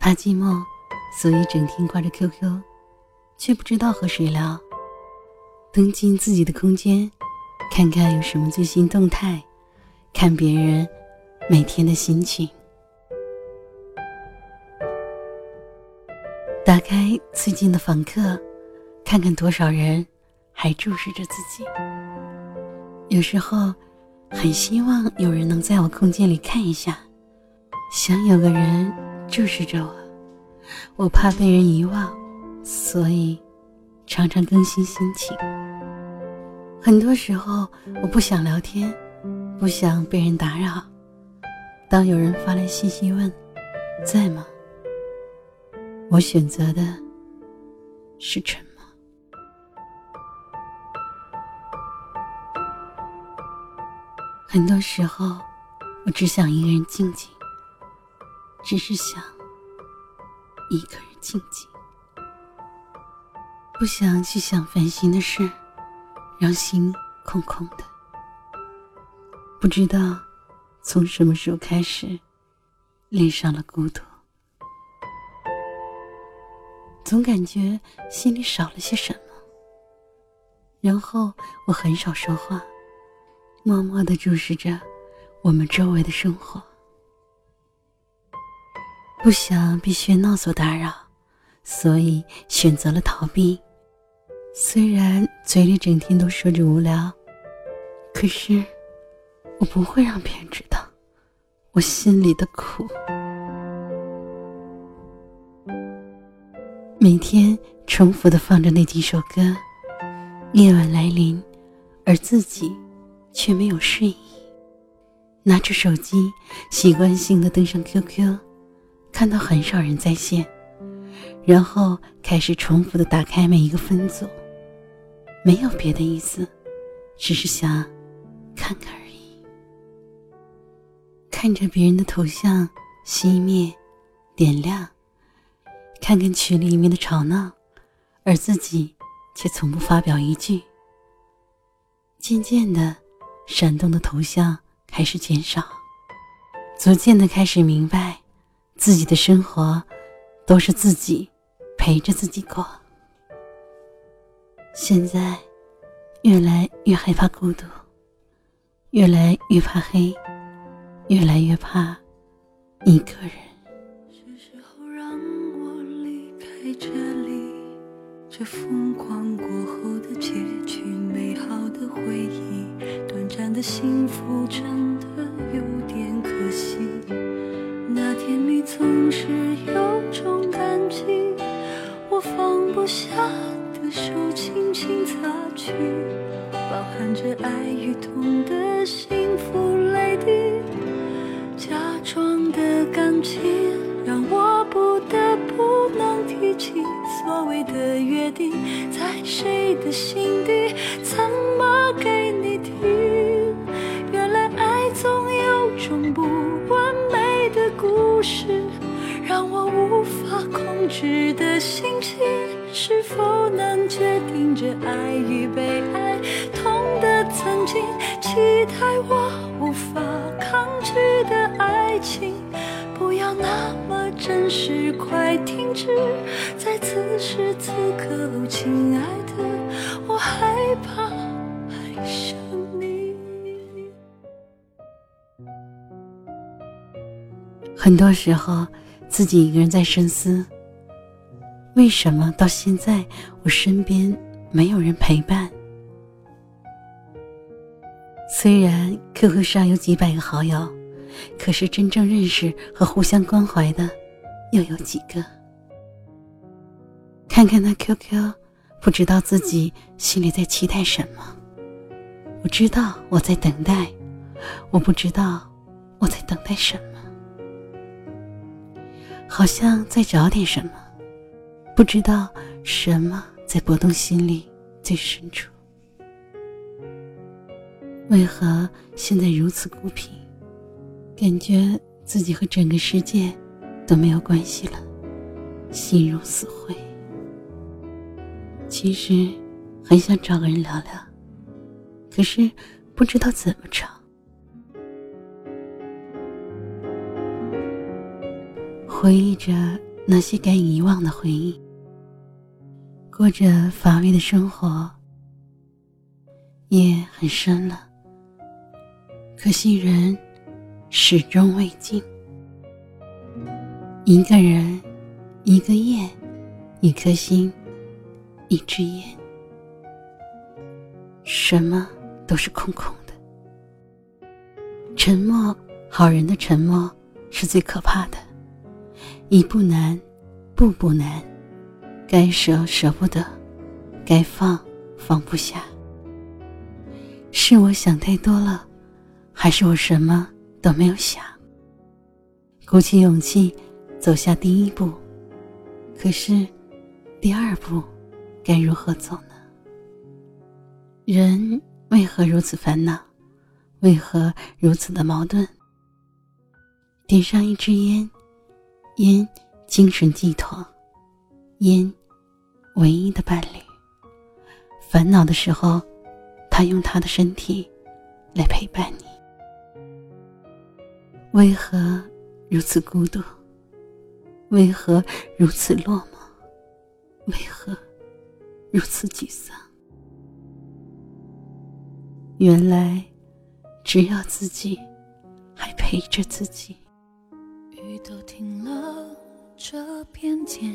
怕寂寞，所以整天挂着 QQ，却不知道和谁聊。登进自己的空间，看看有什么最新动态，看别人每天的心情。打开最近的访客，看看多少人还注视着自己。有时候，很希望有人能在我空间里看一下，想有个人注视着我。我怕被人遗忘，所以常常更新心情。很多时候，我不想聊天，不想被人打扰。当有人发来信息问“在吗”，我选择的是沉默。很多时候，我只想一个人静静，只是想一个人静静，不想去想烦心的事，让心空空的。不知道从什么时候开始，恋上了孤独，总感觉心里少了些什么。然后我很少说话。默默的注视着我们周围的生活，不想被喧闹所打扰，所以选择了逃避。虽然嘴里整天都说着无聊，可是我不会让别人知道我心里的苦。每天重复的放着那几首歌，夜晚来临，而自己。却没有睡意，拿出手机，习惯性的登上 QQ，看到很少人在线，然后开始重复的打开每一个分组，没有别的意思，只是想看看而已。看着别人的头像熄灭、点亮，看看群里面的吵闹，而自己却从不发表一句。渐渐的。闪动的头像开始减少，逐渐的开始明白，自己的生活都是自己陪着自己过。现在越来越害怕孤独，越来越怕黑，越来越怕一个人。是时候让我离开这里，这疯狂过后的结局，美好的回忆。短暂的幸福下的手轻轻擦去，包含着爱与痛的幸福泪滴。假装的感情让我不得不能提起所谓的约定，在谁的心底，怎么给你听？原来爱总有种不完美的故事让我无法控制的心情，是否能决定着爱与被爱？痛的曾经，期待我无法抗拒的爱情，不要那么真实，快停止在此时此刻，亲爱的，我害怕爱上你。很多时候，自己一个人在深思：为什么到现在我身边没有人陪伴？虽然 QQ 上有几百个好友，可是真正认识和互相关怀的又有几个？看看那 QQ，不知道自己心里在期待什么。我知道我在等待，我不知道我在等待什么。好像在找点什么，不知道什么在拨动心里最深处。为何现在如此孤僻？感觉自己和整个世界都没有关系了，心如死灰。其实很想找个人聊聊，可是不知道怎么找。回忆着那些该遗忘的回忆，过着乏味的生活。夜很深了，可惜人始终未尽。一个人，一个夜，一颗心，一支烟，什么都是空空的。沉默，好人的沉默是最可怕的。一步难，步步难，该舍舍不得，该放放不下。是我想太多了，还是我什么都没有想？鼓起勇气走下第一步，可是第二步该如何走呢？人为何如此烦恼？为何如此的矛盾？点上一支烟。烟，精神寄托；烟，唯一的伴侣。烦恼的时候，他用他的身体来陪伴你。为何如此孤独？为何如此落寞？为何如此沮丧？原来，只要自己还陪着自己。雨都停了，这片天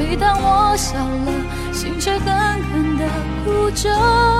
每当我笑了，心却狠狠的哭着。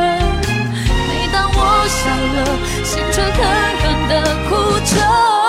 笑了，心却狠狠的哭着。